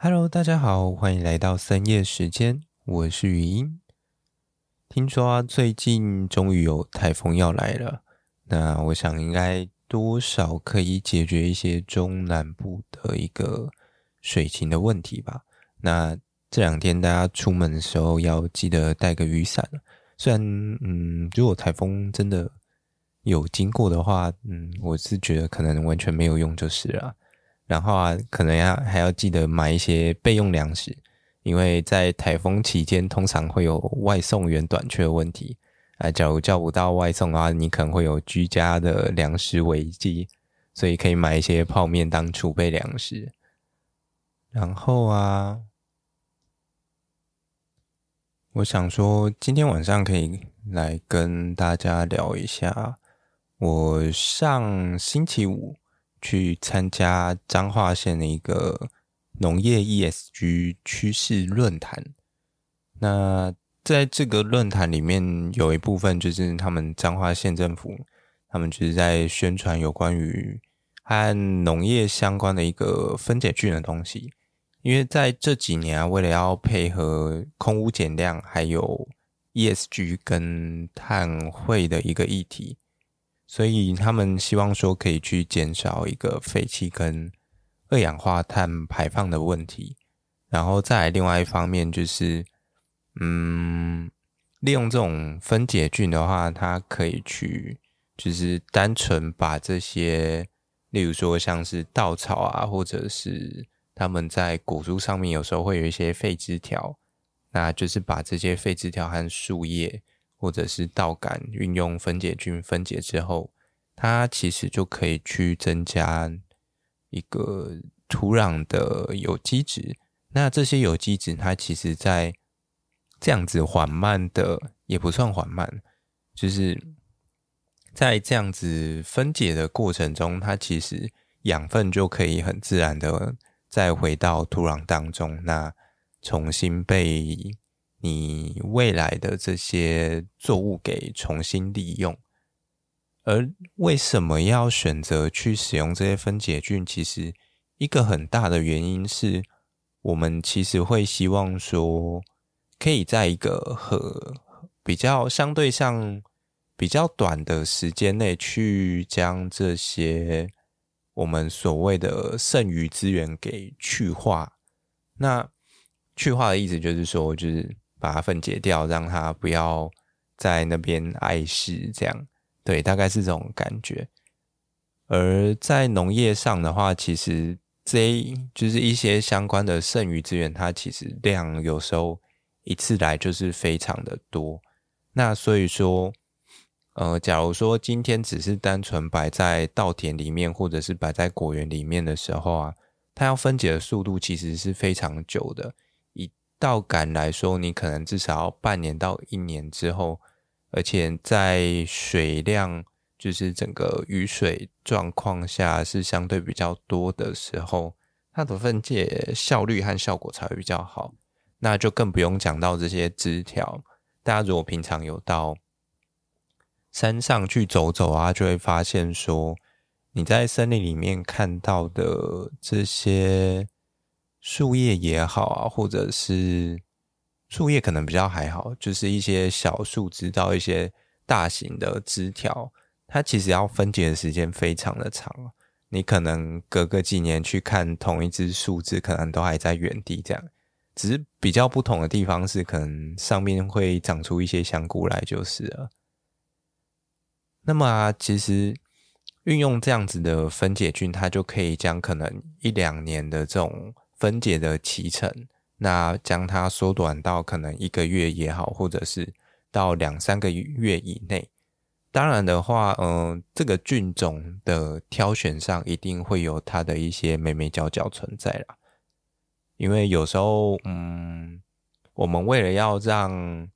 Hello，大家好，欢迎来到深夜时间，我是语音。听说，最近终于有台风要来了，那我想应该多少可以解决一些中南部的一个水情的问题吧。那这两天大家出门的时候要记得带个雨伞。虽然，嗯，如果台风真的有经过的话，嗯，我是觉得可能完全没有用就是了。然后啊，可能要还要记得买一些备用粮食，因为在台风期间通常会有外送员短缺的问题啊。假如叫不到外送的话，你可能会有居家的粮食危机，所以可以买一些泡面当储备粮食。然后啊。我想说，今天晚上可以来跟大家聊一下，我上星期五去参加彰化县的一个农业 ESG 趋势论坛。那在这个论坛里面，有一部分就是他们彰化县政府，他们就是在宣传有关于和农业相关的一个分解菌的东西。因为在这几年啊，为了要配合空污减量，还有 ESG 跟碳汇的一个议题，所以他们希望说可以去减少一个废气跟二氧化碳排放的问题。然后再另外一方面就是，嗯，利用这种分解菌的话，它可以去就是单纯把这些，例如说像是稻草啊，或者是。他们在果树上面有时候会有一些废枝条，那就是把这些废枝条和树叶或者是稻杆运用分解菌分解之后，它其实就可以去增加一个土壤的有机质。那这些有机质，它其实在这样子缓慢的，也不算缓慢，就是在这样子分解的过程中，它其实养分就可以很自然的。再回到土壤当中，那重新被你未来的这些作物给重新利用。而为什么要选择去使用这些分解菌？其实一个很大的原因是我们其实会希望说，可以在一个和比较相对上比较短的时间内去将这些。我们所谓的剩余资源给去化，那去化的意思就是说，就是把它分解掉，让它不要在那边碍事，这样，对，大概是这种感觉。而在农业上的话，其实这就是一些相关的剩余资源，它其实量有时候一次来就是非常的多，那所以说。呃，假如说今天只是单纯摆在稻田里面，或者是摆在果园里面的时候啊，它要分解的速度其实是非常久的。以稻杆来说，你可能至少要半年到一年之后，而且在水量就是整个雨水状况下是相对比较多的时候，它的分解效率和效果才会比较好。那就更不用讲到这些枝条，大家如果平常有到。山上去走走啊，就会发现说，你在森林里面看到的这些树叶也好啊，或者是树叶可能比较还好，就是一些小树枝到一些大型的枝条，它其实要分解的时间非常的长。你可能隔个几年去看同一只树枝，可能都还在原地这样，只是比较不同的地方是，可能上面会长出一些香菇来，就是了。那么啊，其实运用这样子的分解菌，它就可以将可能一两年的这种分解的期程，那将它缩短到可能一个月也好，或者是到两三个月以内。当然的话，嗯、这个菌种的挑选上一定会有它的一些美美角角存在啦。因为有时候，嗯，我们为了要让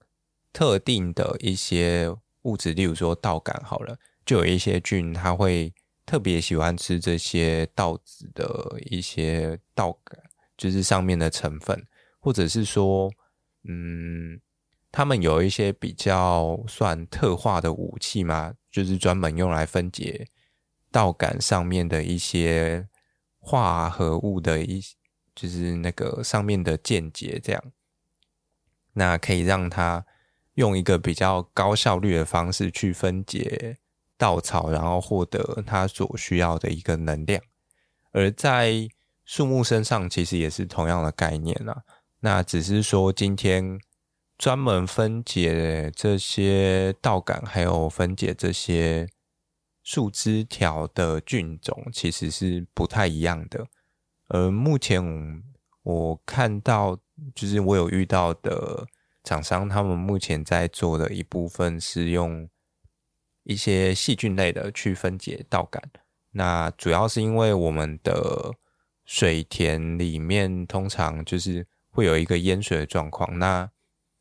特定的一些物质，例如说稻杆好了，就有一些菌，它会特别喜欢吃这些稻子的一些稻杆，就是上面的成分，或者是说，嗯，他们有一些比较算特化的武器嘛，就是专门用来分解稻杆上面的一些化合物的一就是那个上面的间结这样，那可以让它用一个比较高效率的方式去分解稻草，然后获得它所需要的一个能量。而在树木身上，其实也是同样的概念啦。那只是说今天专门分解这些稻杆，还有分解这些树枝条的菌种，其实是不太一样的。而目前我看到，就是我有遇到的厂商，他们目前在做的一部分是用一些细菌类的去分解稻杆。那主要是因为我们的水田里面通常就是会有一个淹水的状况，那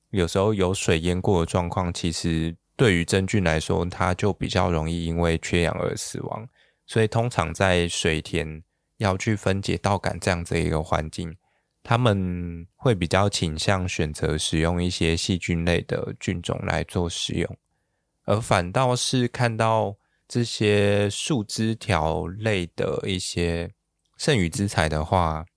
有时候有水淹过的状况，其实对于真菌来说，它就比较容易因为缺氧而死亡。所以通常在水田要去分解稻杆这样子一个环境，他们会比较倾向选择使用一些细菌类的菌种来做使用，而反倒是看到这些树枝条类的一些剩余资材的话，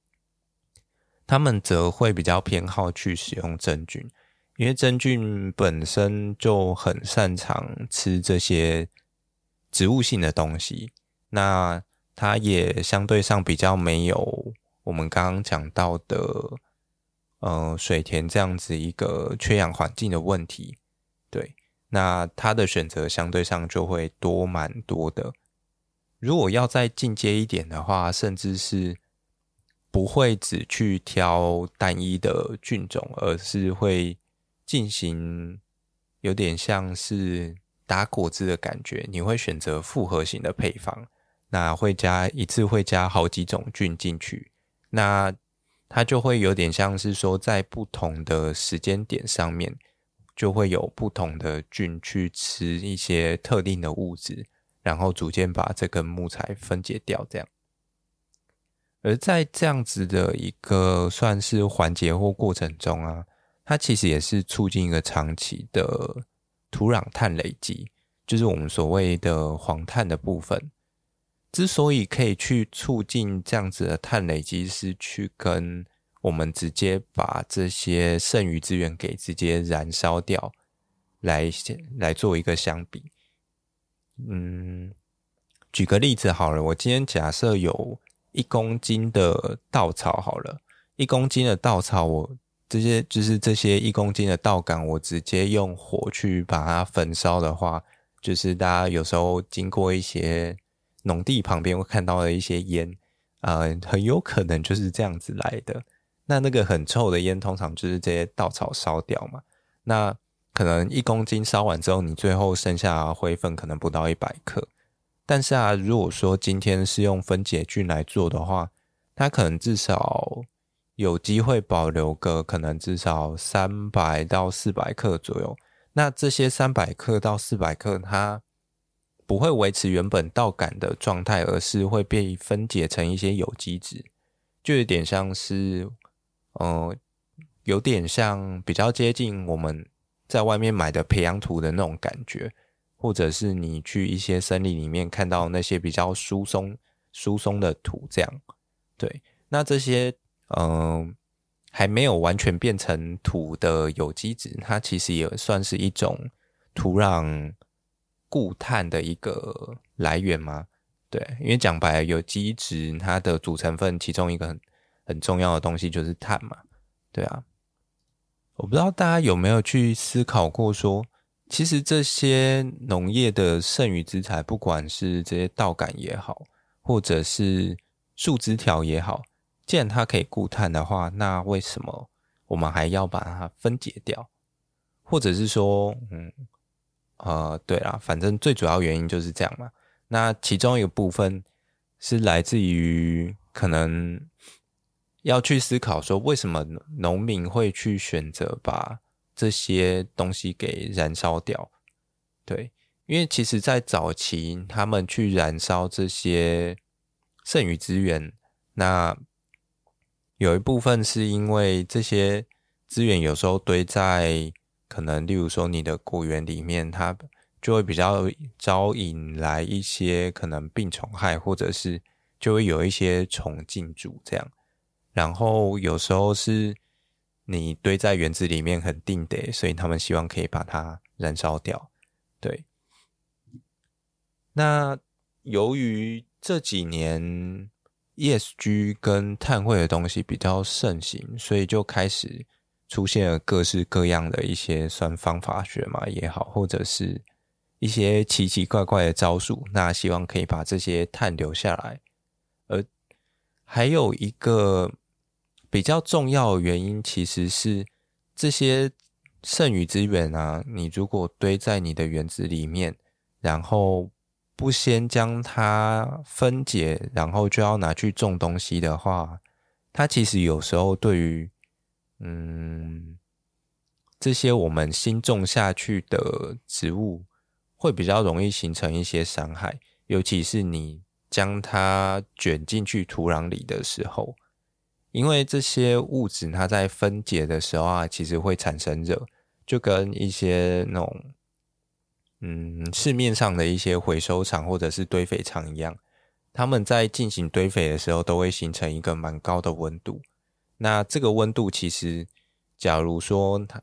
他们则会比较偏好去使用真菌，因为真菌本身就很擅长吃这些植物性的东西，那。它也相对上比较没有我们刚刚讲到的，呃，水田这样子一个缺氧环境的问题。对，那它的选择相对上就会多蛮多的。如果要再进阶一点的话，甚至是不会只去挑单一的菌种，而是会进行有点像是打果汁的感觉，你会选择复合型的配方。那会加一次会加好几种菌进去，那它就会有点像是说，在不同的时间点上面，就会有不同的菌去吃一些特定的物质，然后逐渐把这根木材分解掉。这样，而在这样子的一个算是环节或过程中啊，它其实也是促进一个长期的土壤碳累积，就是我们所谓的黄碳的部分。之所以可以去促进这样子的碳累积，是去跟我们直接把这些剩余资源给直接燃烧掉来来做一个相比。嗯，举个例子好了，我今天假设有一公斤的稻草好了，一公斤的稻草，我这些就是这些一公斤的稻杆，我直接用火去把它焚烧的话，就是大家有时候经过一些。农地旁边会看到的一些烟，呃，很有可能就是这样子来的。那那个很臭的烟，通常就是这些稻草烧掉嘛。那可能一公斤烧完之后，你最后剩下灰分可能不到一百克。但是啊，如果说今天是用分解菌来做的话，它可能至少有机会保留个可能至少三百到四百克左右。那这些三百克到四百克，它不会维持原本稻杆的状态，而是会被分解成一些有机质，就有点像是，呃，有点像比较接近我们在外面买的培养土的那种感觉，或者是你去一些森林里面看到那些比较疏松、疏松的土这样。对，那这些嗯、呃、还没有完全变成土的有机质，它其实也算是一种土壤。固碳的一个来源吗？对，因为讲白，有机质它的组成分其中一个很很重要的东西就是碳嘛。对啊，我不知道大家有没有去思考过说，其实这些农业的剩余资材，不管是这些稻杆也好，或者是树枝条也好，既然它可以固碳的话，那为什么我们还要把它分解掉？或者是说，嗯。呃，对啦，反正最主要原因就是这样嘛。那其中一个部分是来自于可能要去思考说，为什么农民会去选择把这些东西给燃烧掉？对，因为其实在早期他们去燃烧这些剩余资源，那有一部分是因为这些资源有时候堆在。可能，例如说，你的果园里面，它就会比较招引来一些可能病虫害，或者是就会有一些虫进驻这样。然后有时候是你堆在园子里面很定的，所以他们希望可以把它燃烧掉。对，那由于这几年 ESG 跟碳汇的东西比较盛行，所以就开始出现了各式各样的一些算方法学嘛也好，或者是一些奇奇怪怪的招数，那希望可以把这些碳留下来。而还有一个比较重要的原因，其实是这些剩余资源啊，你如果堆在你的园子里面，然后不先将它分解，然后就要拿去种东西的话，它其实有时候对于嗯这些我们新种下去的植物，会比较容易形成一些伤害，尤其是你将它卷进去土壤里的时候，因为这些物质它在分解的时候啊，其实会产生热，就跟一些那种嗯市面上的一些回收厂或者是堆肥厂一样，他们在进行堆肥的时候都会形成一个蛮高的温度。那这个温度其实，假如说它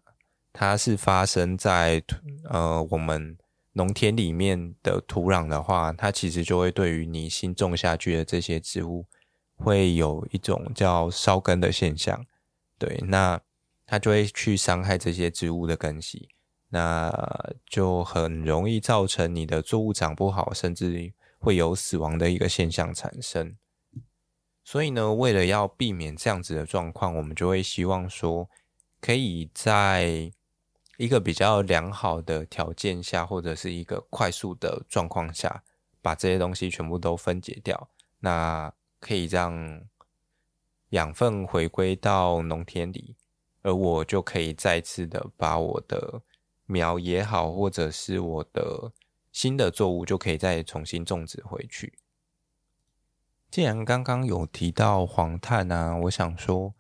它是发生在呃我们。农田里面的土壤的话，它其实就会对于你新种下去的这些植物，会有一种叫烧根的现象。对，那它就会去伤害这些植物的根系，那就很容易造成你的作物长不好，甚至会有死亡的一个现象产生。所以呢，为了要避免这样子的状况，我们就会希望说，可以在一个比较良好的条件下，或者是一个快速的状况下，把这些东西全部都分解掉，那可以让养分回归到农田里，而我就可以再次的把我的苗也好，或者是我的新的作物就可以再重新种植回去。既然刚刚有提到黄碳啊，我想说，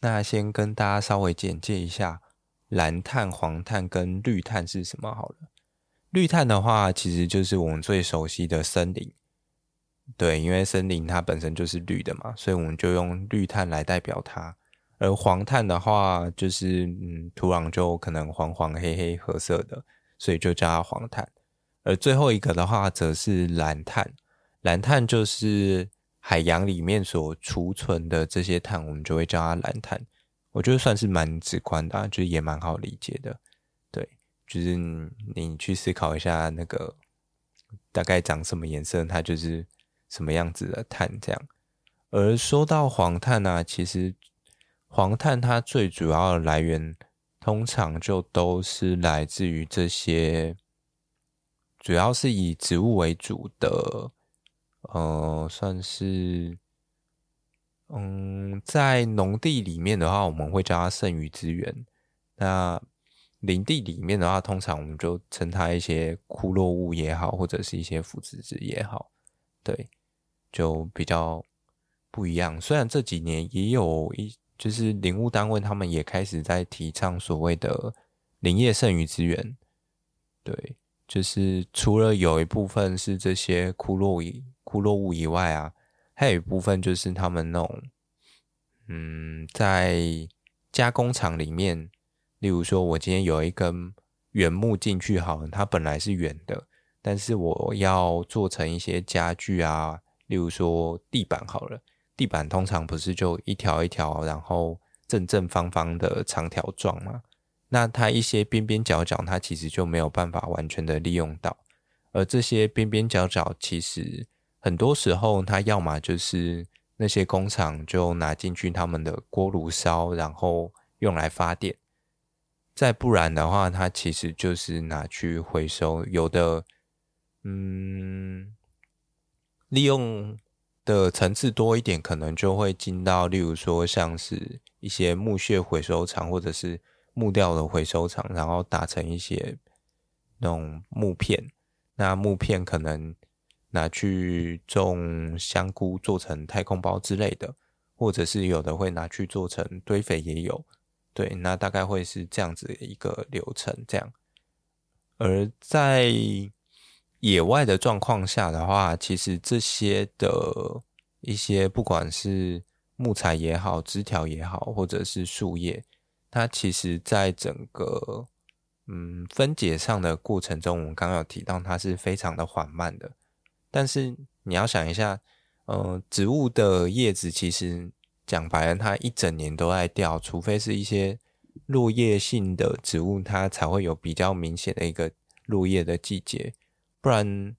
那先跟大家稍微简介一下。蓝碳、黄碳跟绿碳是什么？好了，绿碳的话，其实就是我们最熟悉的森林。对，因为森林它本身就是绿的嘛，所以我们就用绿碳来代表它。而黄碳的话，就是嗯，土壤就可能黄黄、黑黑、褐色的，所以就叫它黄碳。而最后一个的话，则是蓝碳。蓝碳就是海洋里面所储存的这些碳，我们就会叫它蓝碳。我觉得算是蛮直观的，就是也蛮好理解的。对，就是你去思考一下那个大概长什么颜色，它就是什么样子的碳这样。而说到黄碳呢，其实黄碳它最主要的来源，通常就都是来自于这些，主要是以植物为主的，呃，算是。嗯，在农地里面的话，我们会叫它剩余资源。那林地里面的话，通常我们就称它一些枯落物也好，或者是一些腐殖质也好，对，就比较不一样。虽然这几年也有一，就是林务单位他们也开始在提倡所谓的林业剩余资源，对，就是除了有一部分是这些枯落以枯落物以外啊。还有一部分就是他们那种，嗯，在加工厂里面，例如说，我今天有一根原木进去，好了，它本来是圆的，但是我要做成一些家具啊，例如说地板好了，地板通常不是就一条一条，然后正正方方的长条状吗？那它一些边边角角，它其实就没有办法完全的利用到，而这些边边角角其实。很多时候，它要么就是那些工厂就拿进去他们的锅炉烧，然后用来发电；再不然的话，它其实就是拿去回收。有的，嗯，利用的层次多一点，可能就会进到，例如说像是一些木屑回收厂，或者是木料的回收厂，然后打成一些那种木片。那木片可能。拿去种香菇，做成太空包之类的，或者是有的会拿去做成堆肥，也有。对，那大概会是这样子一个流程。这样，而在野外的状况下的话，其实这些的一些不管是木材也好、枝条也好，或者是树叶，它其实在整个嗯分解上的过程中，我们刚刚有提到它是非常的缓慢的。但是你要想一下，呃，植物的叶子其实讲白了，它一整年都在掉，除非是一些落叶性的植物，它才会有比较明显的一个落叶的季节，不然。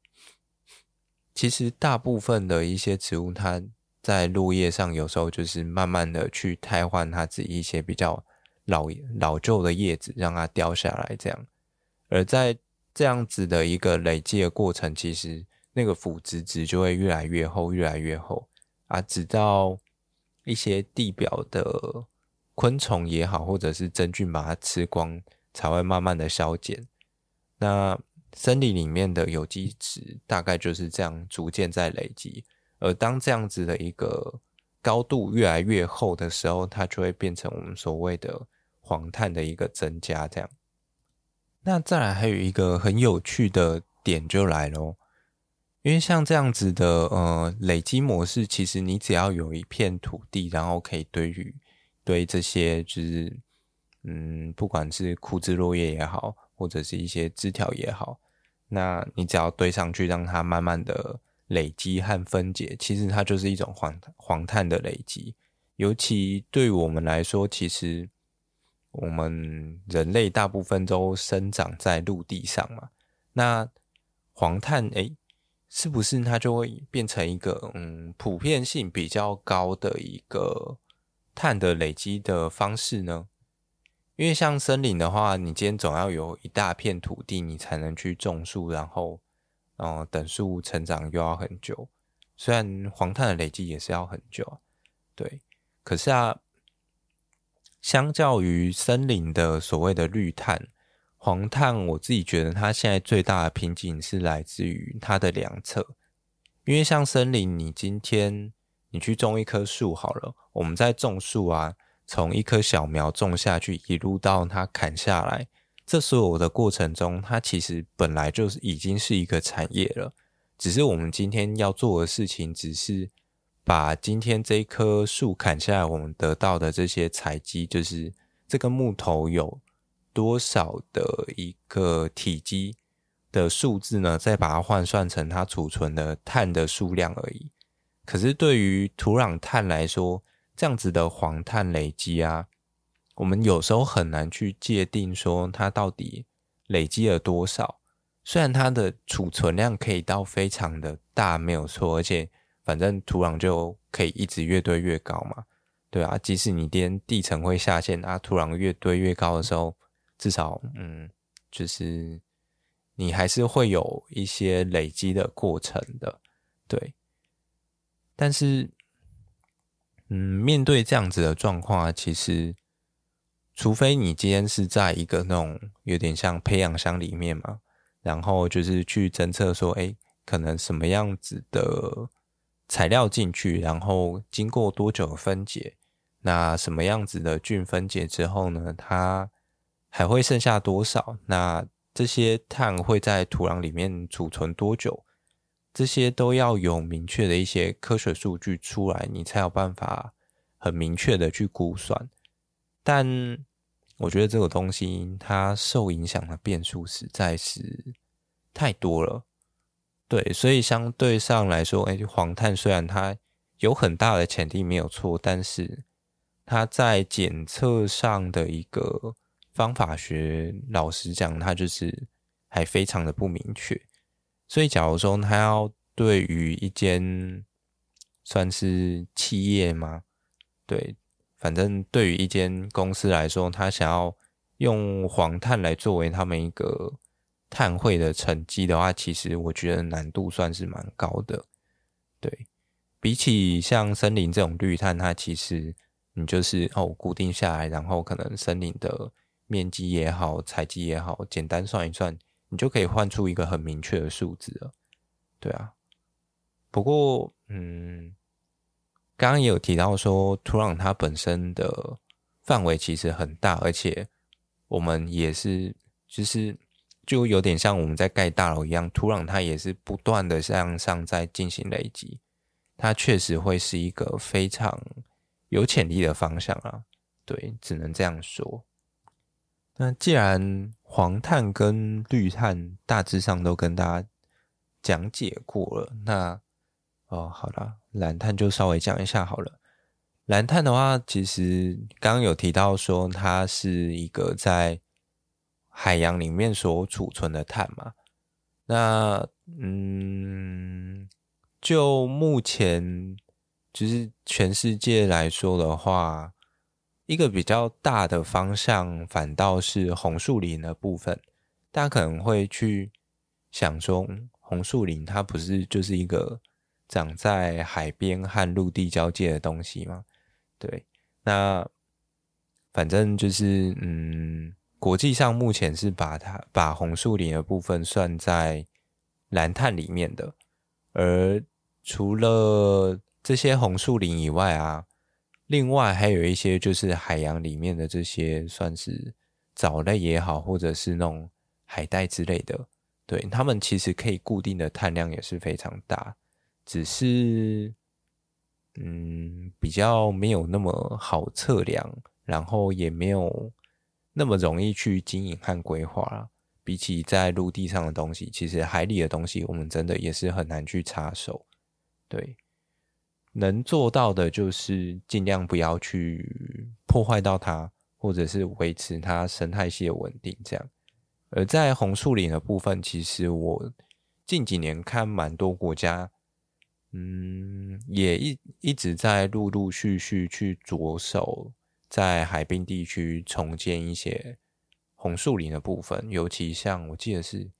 其实大部分的一些植物，它在落叶上有时候就是慢慢的去汰换它自己一些比较老老旧的叶子，让它掉下来这样。而在这样子的一个累积的过程，其实那个腐殖质就会越来越厚，越来越厚啊，直到一些地表的昆虫也好，或者是真菌把它吃光，才会慢慢的消减。那森林里面的有机质大概就是这样逐渐在累积，而当这样子的一个高度越来越厚的时候，它就会变成我们所谓的黄碳的一个增加。这样，那再来还有一个很有趣的点就来咯，因为像这样子的呃累积模式，其实你只要有一片土地，然后可以堆雨堆这些，就是嗯，不管是枯枝落叶也好，或者是一些枝条也好。那你只要堆上去，让它慢慢的累积和分解，其实它就是一种黄黄碳的累积。尤其对我们来说，其实我们人类大部分都生长在陆地上嘛。那黄碳，诶，是不是它就会变成一个嗯普遍性比较高的一个碳的累积的方式呢？因为像森林的话，你今天总要有一大片土地，你才能去种树，然后，呃，等树成长又要很久。虽然黄碳的累积也是要很久，对。可是啊，相较于森林的所谓的绿碳，黄碳，我自己觉得它现在最大的瓶颈是来自于它的两侧。因为像森林，你今天你去种一棵树好了，我们在种树啊。从一棵小苗种下去，一路到它砍下来，这所有的过程中，它其实本来就是已经是一个产业了。只是我们今天要做的事情，只是把今天这棵树砍下来，我们得到的这些采集，就是这个木头有多少的一个体积的数字呢？再把它换算成它储存的碳的数量而已。可是对于土壤碳来说，这样子的黄碳累积啊，我们有时候很难去界定说它到底累积了多少。虽然它的储存量可以到非常的大，没有错，而且反正土壤就可以一直越堆越高嘛，对啊。即使你今天地层会下陷啊，土壤越堆越高的时候，至少嗯，就是你还是会有一些累积的过程的，对。但是。嗯，面对这样子的状况，其实，除非你今天是在一个那种有点像培养箱里面嘛，然后就是去侦测说，哎，可能什么样子的材料进去，然后经过多久分解，那什么样子的菌分解之后呢，它还会剩下多少？那这些碳会在土壤里面储存多久？这些都要有明确的一些科学数据出来，你才有办法很明确的去估算。但我觉得这个东西它受影响的变数实在是太多了，对，所以相对上来说，哎，黄碳虽然它有很大的潜力没有错，但是它在检测上的一个方法学，老实讲，它就是还非常的不明确。所以，假如说他要对于一间算是企业吗？对，反正对于一间公司来说，他想要用黄碳来作为他们一个碳汇的成绩的话，其实我觉得难度算是蛮高的。对，比起像森林这种绿碳，它其实你就是哦固定下来，然后可能森林的面积也好，采集也好，简单算一算。你就可以换出一个很明确的数字了，对啊。不过，嗯，刚刚也有提到说，土壤它本身的范围其实很大，而且我们也是，就是就有点像我们在盖大楼一样，土壤它也是不断的向上在进行累积，它确实会是一个非常有潜力的方向啊。对，只能这样说。那既然黄碳跟绿碳大致上都跟大家讲解过了，那哦，好啦，蓝碳就稍微讲一下好了。蓝碳的话，其实刚刚有提到说它是一个在海洋里面所储存的碳嘛。那嗯，就目前就是全世界来说的话。一个比较大的方向，反倒是红树林的部分。大家可能会去想说，红树林它不是就是一个长在海边和陆地交界的东西吗？对，那反正就是，嗯，国际上目前是把它把红树林的部分算在蓝碳里面的。而除了这些红树林以外啊。另外还有一些就是海洋里面的这些算是藻类也好，或者是那种海带之类的，对，它们其实可以固定的碳量也是非常大，只是嗯比较没有那么好测量，然后也没有那么容易去经营和规划。比起在陆地上的东西，其实海里的东西我们真的也是很难去插手，对。能做到的就是尽量不要去破坏到它，或者是维持它生态系的稳定。这样，而在红树林的部分，其实我近几年看蛮多国家，嗯，也一一直在陆陆续续去着手在海滨地区重建一些红树林的部分，尤其像我记得是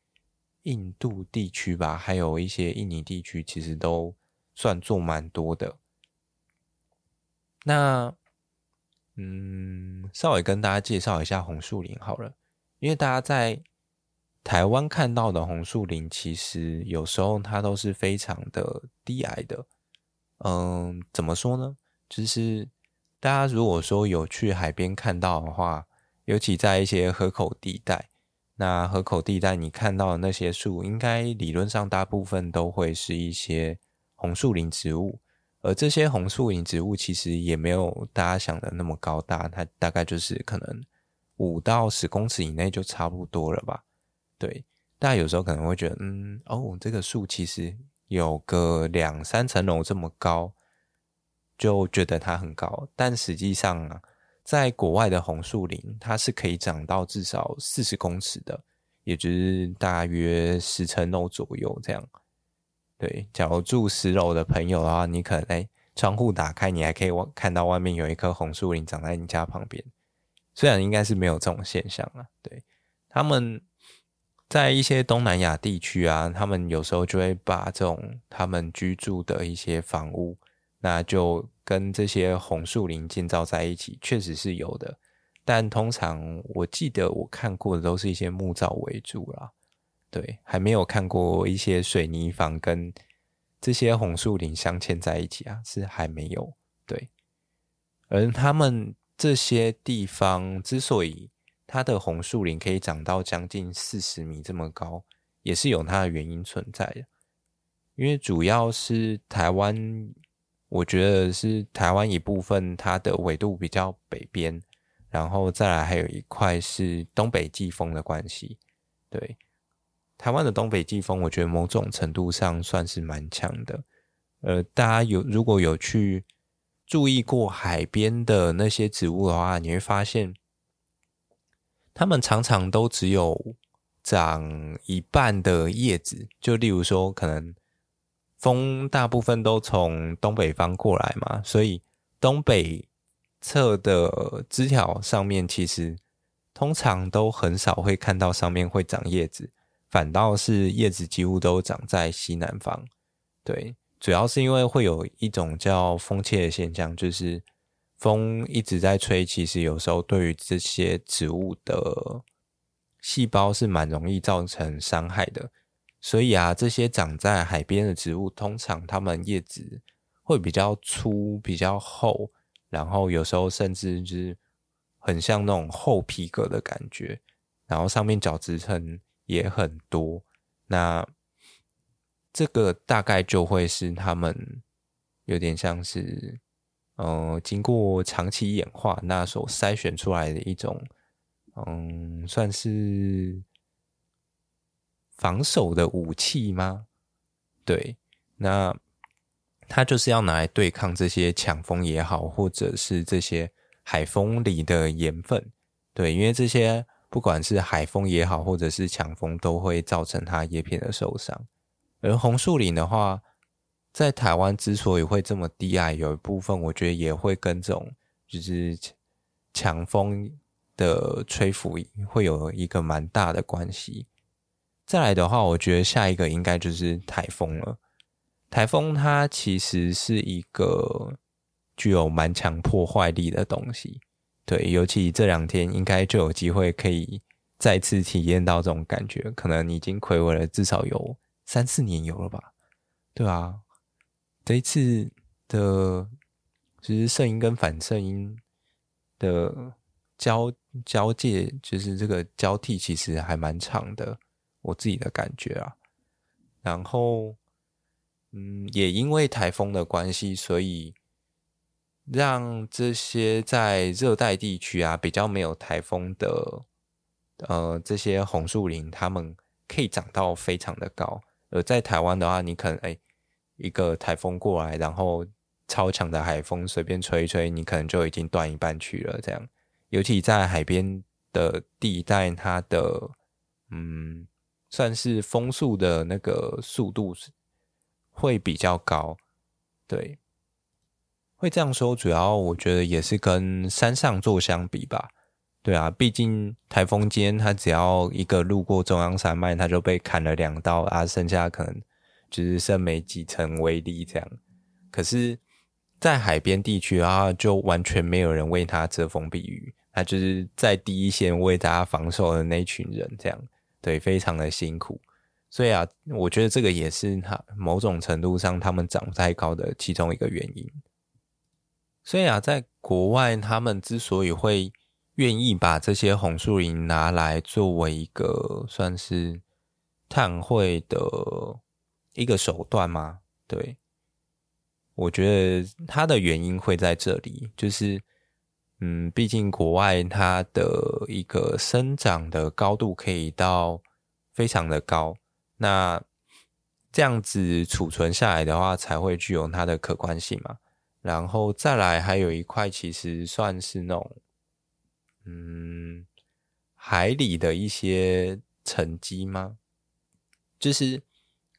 印度地区吧，还有一些印尼地区，其实都。算做蛮多的，那嗯，稍微跟大家介绍一下红树林好了，因为大家在台湾看到的红树林，其实有时候它都是非常的低矮的。嗯，怎么说呢？就是大家如果说有去海边看到的话，尤其在一些河口地带，那河口地带你看到的那些树，应该理论上大部分都会是一些。红树林植物，而这些红树林植物其实也没有大家想的那么高大，它大概就是可能五到十公尺以内就差不多了吧。对，大家有时候可能会觉得，嗯，哦，这个树其实有个两三层楼这么高，就觉得它很高。但实际上啊，在国外的红树林，它是可以长到至少四十公尺的，也就是大约十层楼左右这样。对，假如住十楼的朋友的话，你可能哎，窗户打开，你还可以看到外面有一棵红树林长在你家旁边。虽然应该是没有这种现象啊，对，他们在一些东南亚地区啊，他们有时候就会把这种他们居住的一些房屋，那就跟这些红树林建造在一起，确实是有的。但通常我记得我看过的都是一些木造为主啦。对，还没有看过一些水泥房跟这些红树林镶嵌在一起啊，是还没有。对，而他们这些地方之所以它的红树林可以长到将近四十米这么高，也是有它的原因存在的。因为主要是台湾，我觉得是台湾一部分，它的纬度比较北边，然后再来还有一块是东北季风的关系，对。台湾的东北季风，我觉得某种程度上算是蛮强的。呃，大家有如果有去注意过海边的那些植物的话，你会发现，它们常常都只有长一半的叶子。就例如说，可能风大部分都从东北方过来嘛，所以东北侧的枝条上面，其实通常都很少会看到上面会长叶子。反倒是叶子几乎都长在西南方，对，主要是因为会有一种叫风切的现象，就是风一直在吹，其实有时候对于这些植物的细胞是蛮容易造成伤害的。所以啊，这些长在海边的植物，通常它们叶子会比较粗、比较厚，然后有时候甚至就是很像那种厚皮革的感觉，然后上面角质层。也很多，那这个大概就会是他们有点像是呃，经过长期演化，那所筛选出来的一种，嗯，算是防守的武器吗？对，那它就是要拿来对抗这些强风也好，或者是这些海风里的盐分。对，因为这些不管是海风也好，或者是强风，都会造成它叶片的受伤。而红树林的话，在台湾之所以会这么低矮，有一部分我觉得也会跟这种就是强风的吹拂会有一个蛮大的关系。再来的话，我觉得下一个应该就是台风了。台风它其实是一个具有蛮强破坏力的东西，对，尤其这两天应该就有机会可以再次体验到这种感觉。可能已经睽违了至少有三四年有了吧，对啊。这一次的，其实圣音跟反圣音的交交界，就是这个交替，其实还蛮长的，我自己的感觉啊。然后，嗯，也因为台风的关系，所以让这些在热带地区啊比较没有台风的，呃，这些红树林，它们可以长到非常的高。而在台湾的话，你可能哎。一个台风过来，然后超强的海风随便吹一吹，你可能就已经断一半去了。这样，尤其在海边的地带，它的嗯，算是风速的那个速度是会比较高。对，会这样说，主要我觉得也是跟山上做相比吧。对啊，毕竟台风间它只要一个路过中央山脉，它就被砍了两刀啊，剩下可能。就是剩没几层威力这样，可是，在海边地区啊，就完全没有人为他遮风避雨，他就是在第一线为大家防守的那群人，这样对，非常的辛苦。所以啊，我觉得这个也是他某种程度上他们长太高的其中一个原因。所以啊，在国外，他们之所以会愿意把这些红树林拿来作为一个算是碳汇的。一个手段吗？对，我觉得它的原因会在这里，就是，嗯，毕竟国外它的一个生长的高度可以到非常的高，那这样子储存下来的话，才会具有它的可观性嘛。然后再来，还有一块其实算是那种，嗯，海里的一些沉积吗？就是。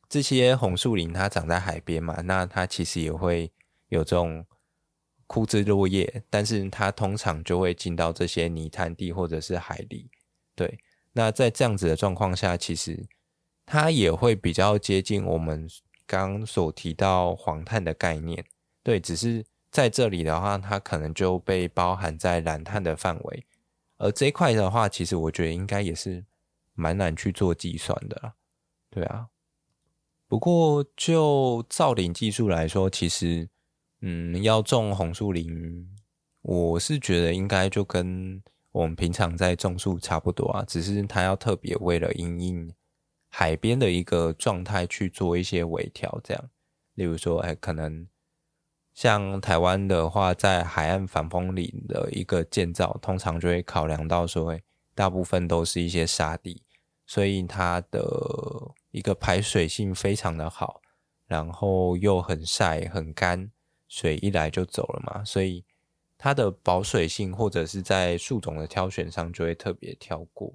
这些红树林它长在海边嘛，那它其实也会有这种枯枝落叶，但是它通常就会进到这些泥滩地或者是海里。对，那在这样子的状况下，其实它也会比较接近我们刚所提到黄碳的概念。对，只是在这里的话，它可能就被包含在蓝碳的范围。而这一块的话，其实我觉得应该也是蛮难去做计算的啦。对啊。不过，就造林技术来说，其实，嗯，要种红树林，我是觉得应该就跟我们平常在种树差不多啊，只是它要特别为了因应海边的一个状态去做一些微调，这样。例如说，哎，可能像台湾的话，在海岸防风林的一个建造，通常就会考量到说，大部分都是一些沙地，所以它的。一个排水性非常的好，然后又很晒很干，水一来就走了嘛，所以它的保水性或者是在树种的挑选上就会特别挑过，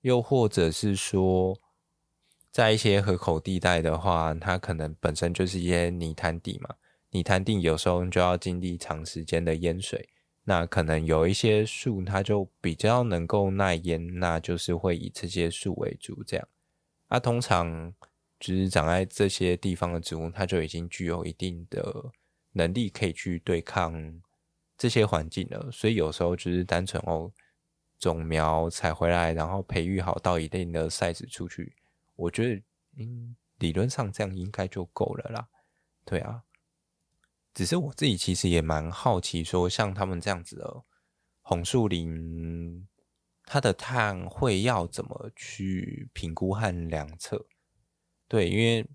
又或者是说，在一些河口地带的话，它可能本身就是一些泥滩地嘛，你摊地有时候就要经历长时间的淹水，那可能有一些树它就比较能够耐淹，那就是会以这些树为主这样。啊、通常就是长在这些地方的植物，它就已经具有一定的能力可以去对抗这些环境了。所以有时候就是单纯哦，种苗采回来，然后培育好到一定的 size 出去，我觉得嗯，理论上这样应该就够了啦。对啊，只是我自己其实也蛮好奇，说像他们这样子的红树林。它的碳会要怎么去评估和量测？对，因为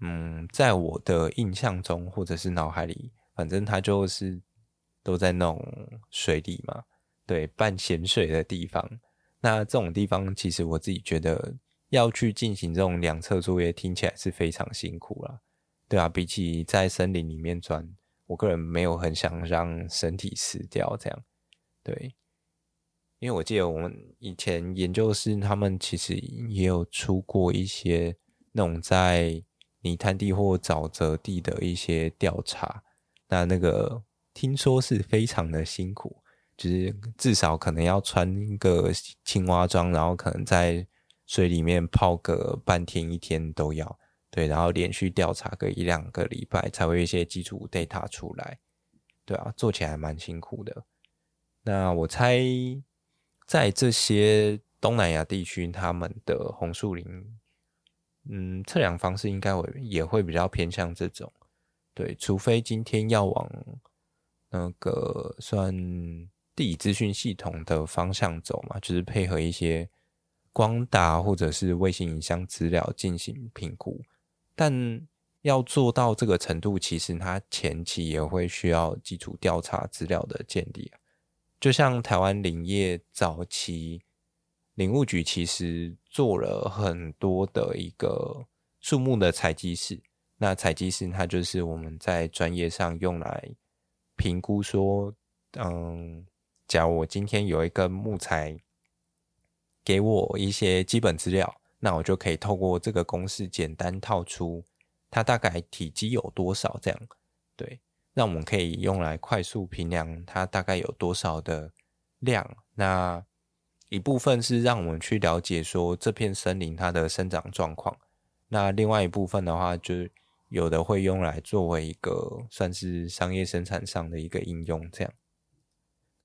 嗯，在我的印象中或者是脑海里，反正它就是都在那种水里嘛，对，半咸水的地方。那这种地方，其实我自己觉得要去进行这种两侧作业，听起来是非常辛苦啦。对啊，比起在森林里面钻，我个人没有很想让身体死掉这样。对，因为我记得我们以前研究室，他们其实也有出过一些那种在泥滩地或沼泽地的一些调查。那那个听说是非常的辛苦，就是至少可能要穿个青蛙装，然后可能在水里面泡个半天一天都要。对，然后连续调查个一两个礼拜，才会有一些基础 data 出来。对啊，做起来蛮辛苦的。那我猜，在这些东南亚地区，他们的红树林，嗯，测量方式应该会也会比较偏向这种。对，除非今天要往那个算地理资讯系统的方向走嘛，就是配合一些光达或者是卫星影像资料进行评估。但要做到这个程度，其实它前期也会需要基础调查资料的建立。就像台湾林业早期林务局其实做了很多的一个树木的采集室，那采集室它就是我们在专业上用来评估说，嗯，假如我今天有一根木材，给我一些基本资料。那我就可以透过这个公式简单套出它大概体积有多少，这样对，那我们可以用来快速评量它大概有多少的量。那一部分是让我们去了解说这片森林它的生长状况，那另外一部分的话，就有的会用来作为一个算是商业生产上的一个应用，这样。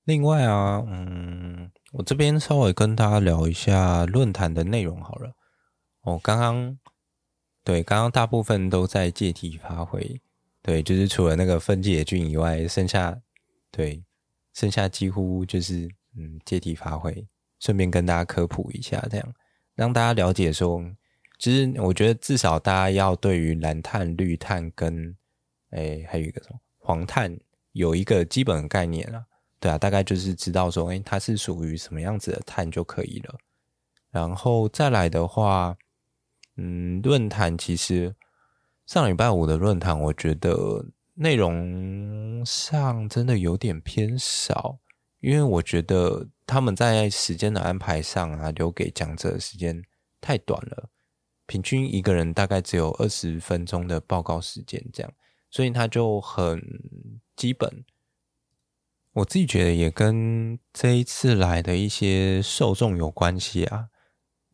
另外啊，嗯，我这边稍微跟大家聊一下论坛的内容好了。哦，刚刚对，刚刚大部分都在借题发挥，对，就是除了那个分解菌以外，剩下对，剩下几乎就是嗯借题发挥，顺便跟大家科普一下，这样让大家了解说，其实我觉得至少大家要对于蓝碳、绿碳跟诶还有一个什么黄碳有一个基本概念了，对啊，大概就是知道说，诶它是属于什么样子的碳就可以了，然后再来的话。嗯，论坛其实上礼拜五的论坛，我觉得内容上真的有点偏少，因为我觉得他们在时间的安排上啊，留给讲者的时间太短了，平均一个人大概只有二十分钟的报告时间，这样，所以他就很基本。我自己觉得也跟这一次来的一些受众有关系啊，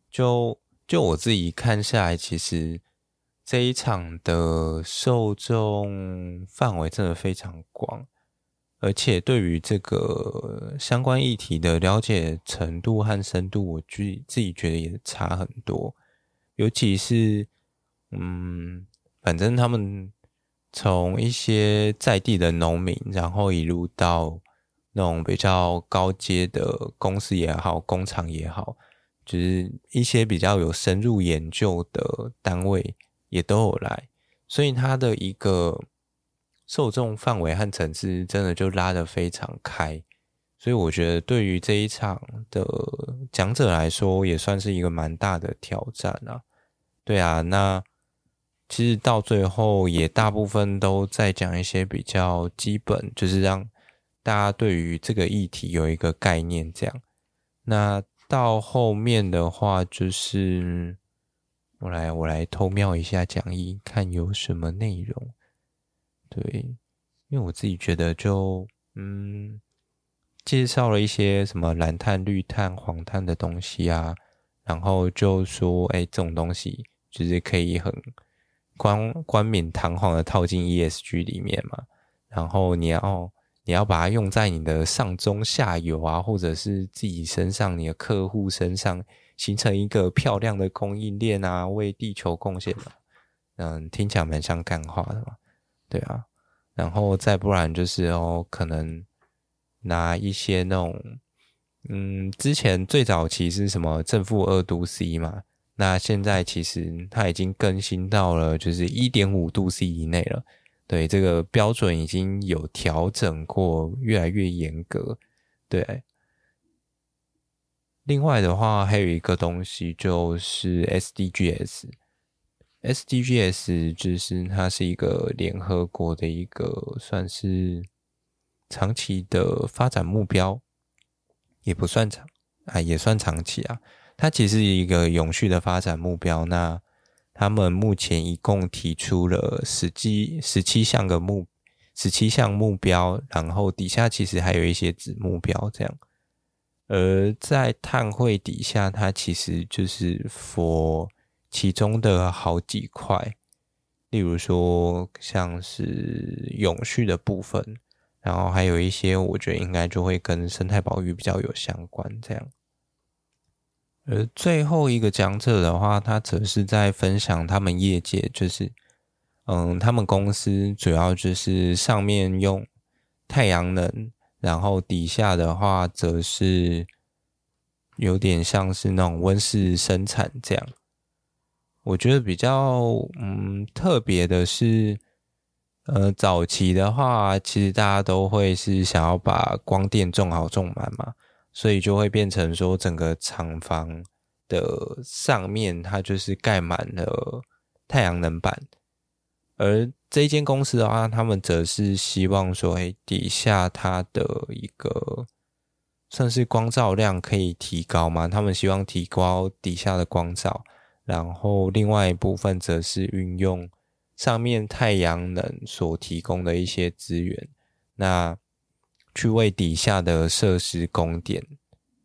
就。就我自己看下来，其实这一场的受众范围真的非常广，而且对于这个相关议题的了解程度和深度，我自己自己觉得也差很多。尤其是，嗯，反正他们从一些在地的农民，然后一路到那种比较高阶的公司也好，工厂也好。就是一些比较有深入研究的单位也都有来，所以它的一个受众范围和层次真的就拉得非常开，所以我觉得对于这一场的讲者来说，也算是一个蛮大的挑战啊。对啊，那其实到最后也大部分都在讲一些比较基本，就是让大家对于这个议题有一个概念，这样那。到后面的话，就是我来我来偷瞄一下讲义，看有什么内容。对，因为我自己觉得就嗯，介绍了一些什么蓝碳、绿碳、黄碳的东西啊，然后就说，哎，这种东西就是可以很冠冠冕堂皇的套进 ESG 里面嘛，然后你要。你要把它用在你的上中下游啊，或者是自己身上、你的客户身上，形成一个漂亮的供应链啊，为地球贡献。嗯，听起来蛮像干话的嘛，对啊。然后再不然就是哦，可能拿一些那种，嗯，之前最早期是什么正负二度 C 嘛，那现在其实它已经更新到了就是一点五度 C 以内了。对，这个标准已经有调整过，越来越严格。对，另外的话还有一个东西就是 SDGs。SDGs 就是它是一个联合国的一个算是长期的发展目标，也不算长啊，也算长期啊。它其实是一个永续的发展目标。那他们目前一共提出了十七十七项的目十七项目标，然后底下其实还有一些子目标这样。而在碳汇底下，它其实就是 for 其中的好几块，例如说像是永续的部分，然后还有一些我觉得应该就会跟生态保育比较有相关这样。而最后一个讲者的话，他则是在分享他们业界，就是嗯，他们公司主要就是上面用太阳能，然后底下的话则是有点像是那种温室生产这样。我觉得比较嗯特别的是，呃，早期的话，其实大家都会是想要把光电种好种满嘛，所以就会变成说整个厂房的上面它就是盖满了太阳能板，而这一间公司的话，他们则是希望说，哎，底下它的一个算是光照量可以提高嘛，他们希望提高底下的光照。然后，另外一部分则是运用上面太阳能所提供的一些资源，那去为底下的设施供电。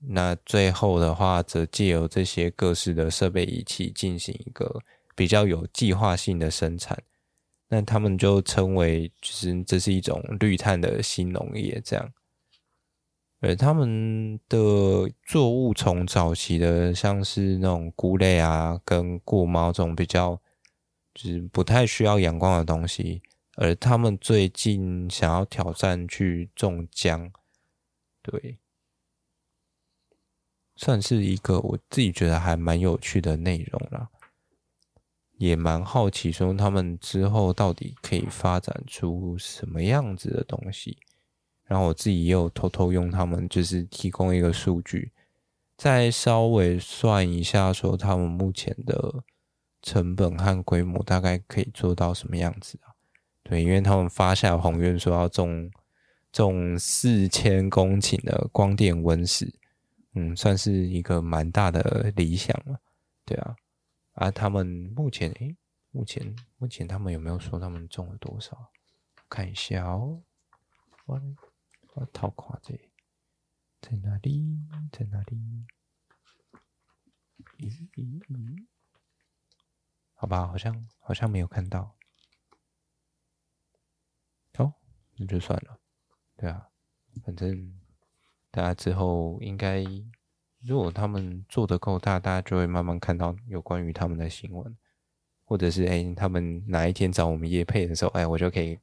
那最后的话，则借由这些各式的设备仪器进行一个比较有计划性的生产。那他们就称为，就是这是一种绿碳的新农业，这样。而，他们的作物从早期的像是那种菇类啊，跟过猫这种比较就是不太需要阳光的东西，而他们最近想要挑战去种姜，对，算是一个我自己觉得还蛮有趣的内容啦，也蛮好奇说他们之后到底可以发展出什么样子的东西。然后我自己也有偷偷用他们，就是提供一个数据，再稍微算一下，说他们目前的成本和规模大概可以做到什么样子啊？对，因为他们发下宏愿说要种种四千公顷的光电温室，嗯，算是一个蛮大的理想了。对啊，啊，他们目前诶，目前目前他们有没有说他们种了多少？看一下哦。我逃垮这，在哪里？在哪里？咦咦咦！好吧，好像好像没有看到。哦，那就算了。对啊，反正大家之后应该，如果他们做的够大，大家就会慢慢看到有关于他们的新闻，或者是哎，他们哪一天找我们业配的时候，哎，我就可以。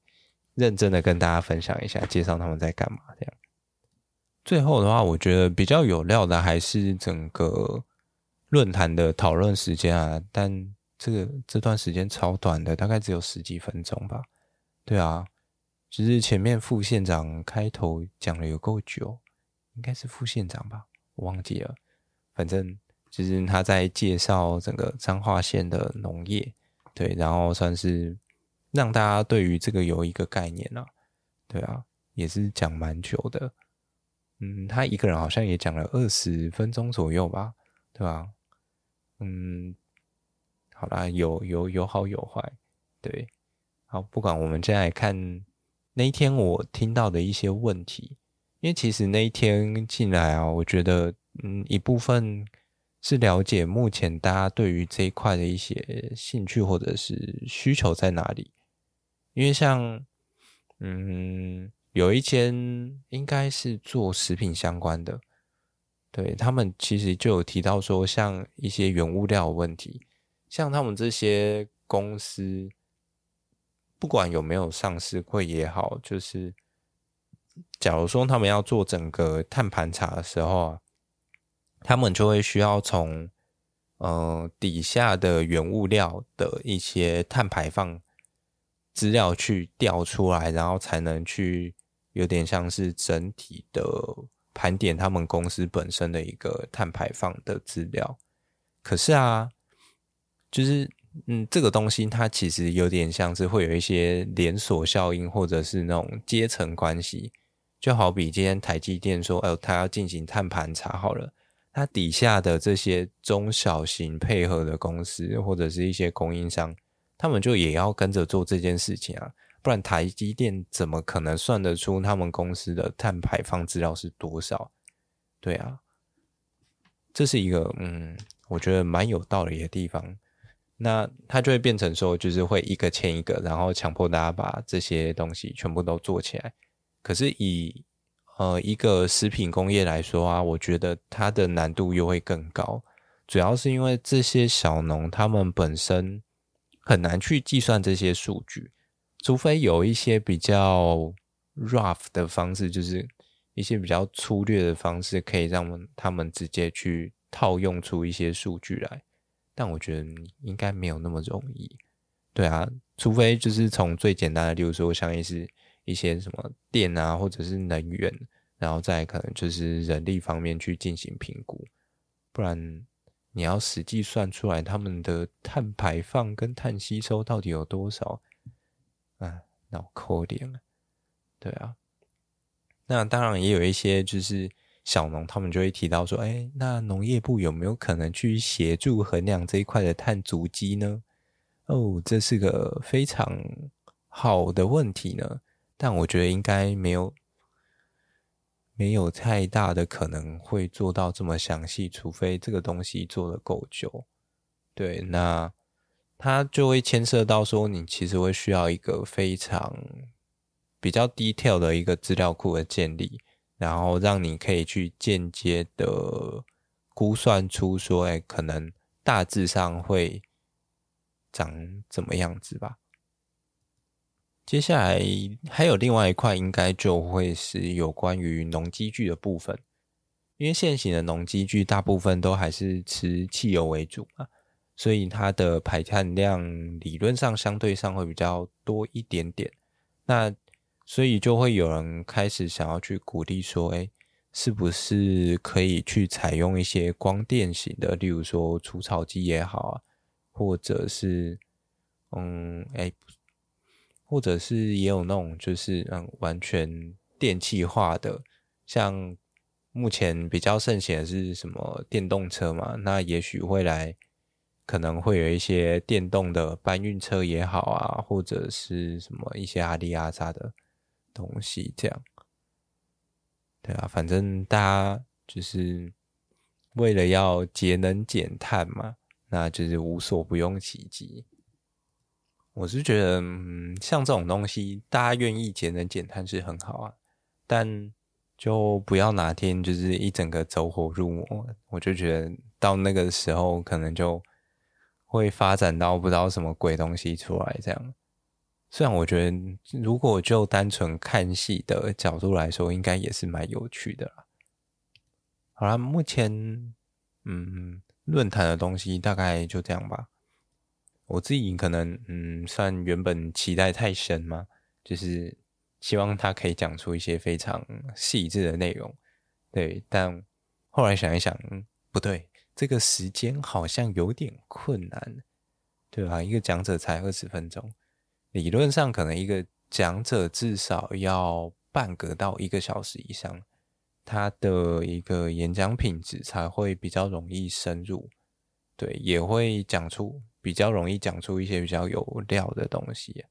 认真的跟大家分享一下，介绍他们在干嘛这样。最后的话，我觉得比较有料的还是整个论坛的讨论时间啊，但这个这段时间超短的，大概只有十几分钟吧。对啊，只是前面副县长开头讲了有够久，应该是副县长吧，我忘记了。反正就是他在介绍整个彰化县的农业，对，然后算是。让大家对于这个有一个概念啊，对啊，也是讲蛮久的，嗯，他一个人好像也讲了二十分钟左右吧，对吧？嗯，好啦，有有有好有坏，对，好，不管我们现在看那一天我听到的一些问题，因为其实那一天进来啊，我觉得嗯一部分。是了解目前大家对于这一块的一些兴趣或者是需求在哪里？因为像，嗯，有一间应该是做食品相关的，对，他们其实就有提到说，像一些原物料问题，像他们这些公司，不管有没有上市柜也好，就是假如说他们要做整个碳盘查的时候啊。他们就会需要从呃底下的原物料的一些碳排放资料去调出来，然后才能去有点像是整体的盘点他们公司本身的一个碳排放的资料。可是啊，就是嗯，这个东西它其实有点像是会有一些连锁效应，或者是那种阶层关系。就好比今天台积电说，哦，它要进行碳盘查，好了，它底下的这些中小型配合的公司或者是一些供应商。他们就也要跟着做这件事情啊，不然台积电怎么可能算得出他们公司的碳排放资料是多少？对啊，这是一个嗯，我觉得蛮有道理的地方。那它就会变成说，就是会一个签一个，然后强迫大家把这些东西全部都做起来。可是以呃一个食品工业来说啊，我觉得它的难度又会更高，主要是因为这些小农他们本身。很难去计算这些数据，除非有一些比较 rough 的方式，就是一些比较粗略的方式，可以让他们直接去套用出一些数据来。但我觉得应该没有那么容易。对啊，除非就是从最简单的，例如说像一些一些什么电啊，或者是能源，然后再可能就是人力方面去进行评估，不然。你要实际算出来他们的碳排放跟碳吸收到底有多少？啊，脑壳点了。对啊，那当然也有一些就是小农，他们就会提到说，哎，那农业部有没有可能去协助衡量这一块的碳足迹呢？哦，这是个非常好的问题呢，但我觉得应该没有。没有太大的可能会做到这么详细，除非这个东西做的够久。对，那它就会牵涉到说，你其实会需要一个非常比较 detail 的一个资料库的建立，然后让你可以去间接的估算出说，哎，可能大致上会长怎么样子吧。接下来还有另外一块，应该就会是有关于农机具的部分，因为现行的农机具大部分都还是吃汽油为主嘛，所以它的排碳量理论上相对上会比较多一点点。那所以就会有人开始想要去鼓励说，哎，是不是可以去采用一些光电型的，例如说除草机也好啊，或者是嗯，哎。或者是也有那种就是嗯完全电气化的，像目前比较盛行的是什么电动车嘛？那也许未来可能会有一些电动的搬运车也好啊，或者是什么一些阿里阿杂的东西这样。对啊，反正大家就是为了要节能减碳嘛，那就是无所不用其极。我是觉得，嗯，像这种东西，大家愿意节能减碳是很好啊，但就不要哪天就是一整个走火入魔。我就觉得到那个时候，可能就会发展到不知道什么鬼东西出来这样。虽然我觉得，如果就单纯看戏的角度来说，应该也是蛮有趣的啦。好啦，目前嗯，论坛的东西大概就这样吧。我自己可能嗯，算原本期待太深嘛，就是希望他可以讲出一些非常细致的内容，对。但后来想一想，不对，这个时间好像有点困难，对吧？一个讲者才二十分钟，理论上可能一个讲者至少要半个到一个小时以上，他的一个演讲品质才会比较容易深入，对，也会讲出。比较容易讲出一些比较有料的东西，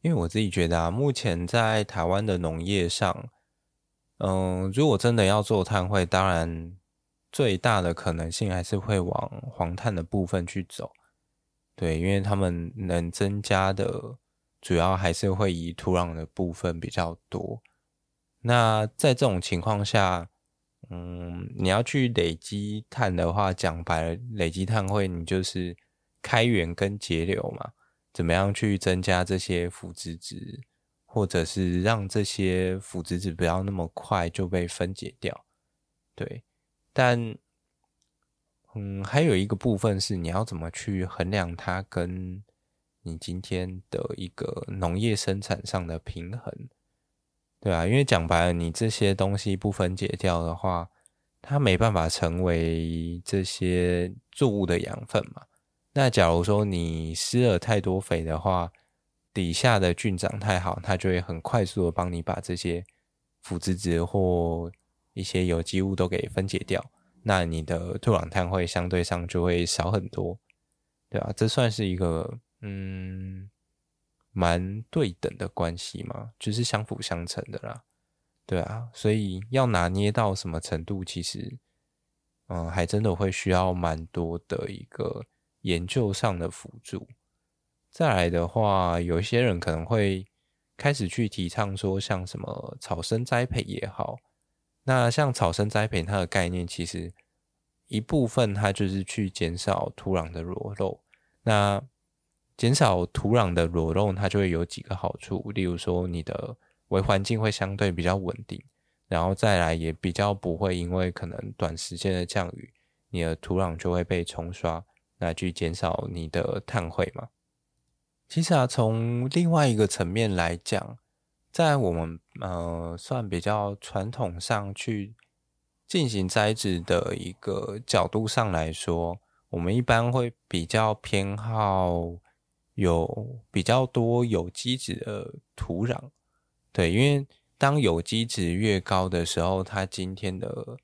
因为我自己觉得啊，目前在台湾的农业上，嗯，如果真的要做碳汇，当然最大的可能性还是会往黄碳的部分去走，对，因为他们能增加的主要还是会以土壤的部分比较多。那在这种情况下，嗯，你要去累积碳的话，讲白了，累积碳会，你就是开源跟节流嘛。怎么样去增加这些腐殖质，或者是让这些腐殖质不要那么快就被分解掉？对，但嗯，还有一个部分是你要怎么去衡量它跟你今天的一个农业生产上的平衡，对啊，因为讲白了，你这些东西不分解掉的话，它没办法成为这些作物的养分嘛。那假如说你施了太多肥的话，底下的菌长太好，它就会很快速的帮你把这些腐殖质或一些有机物都给分解掉。那你的土壤碳会相对上就会少很多，对啊，这算是一个嗯蛮对等的关系嘛，就是相辅相成的啦，对啊，所以要拿捏到什么程度，其实嗯还真的会需要蛮多的一个研究上的辅助。再来的话，有一些人可能会开始去提倡说，像什么草生栽培也好，那像草生栽培它的概念，其实一部分它就是去减少土壤的裸露。那减少土壤的裸露，它就会有几个好处，例如说你的微环境会相对比较稳定，然后再来也比较不会因为可能短时间的降雨，你的土壤就会被冲刷，那去减少你的碳汇嘛。其实啊，从另外一个层面来讲，在我们呃算比较传统上去进行栽植的一个角度上来说，我们一般会比较偏好有比较多有机质的土壤。对，因为当有机质越高的时候，它今天的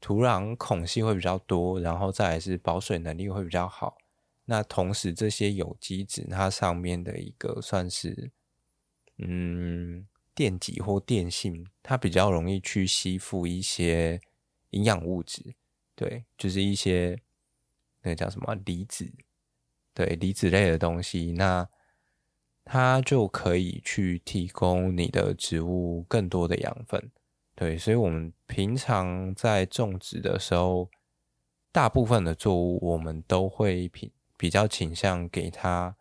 土壤孔隙会比较多，然后再来是保水能力会比较好。那同时，这些有机质它上面的一个算是，嗯，电极或电性，它比较容易去吸附一些营养物质，对，就是一些那个叫什么离子，对，离子类的东西，那它就可以去提供你的植物更多的养分，对，所以我们平常在种植的时候，大部分的作物我们都会比。比较倾向给它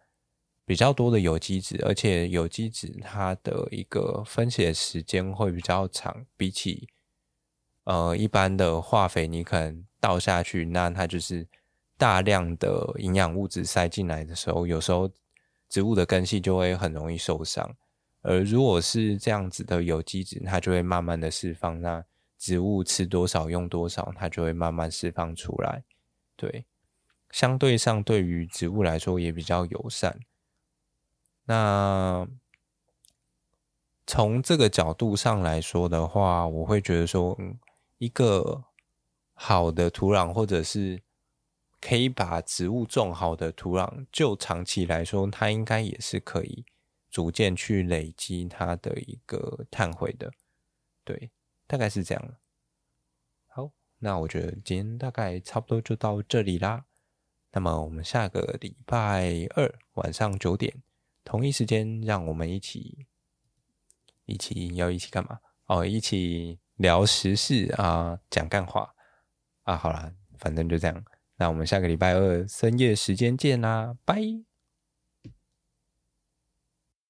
比较多的有机质，而且有机质它的一个分解时间会比较长，比起呃一般的化肥，你可能倒下去，那它就是大量的营养物质塞进来的时候，有时候植物的根系就会很容易受伤。而如果是这样子的有机质，它就会慢慢的释放，那植物吃多少用多少，它就会慢慢释放出来，对。相对上，对于植物来说也比较友善。那从这个角度上来说的话，我会觉得说，嗯，一个好的土壤，或者是可以把植物种好的土壤，就长期来说，它应该也是可以逐渐去累积它的一个碳汇的。对，大概是这样。好，那我觉得今天大概差不多就到这里啦。那么我们下个礼拜二晚上九点同一时间，让我们一起一起要一起干嘛？哦，一起聊时事啊，讲干话啊。好啦，反正就这样。那我们下个礼拜二深夜时间见啦，拜。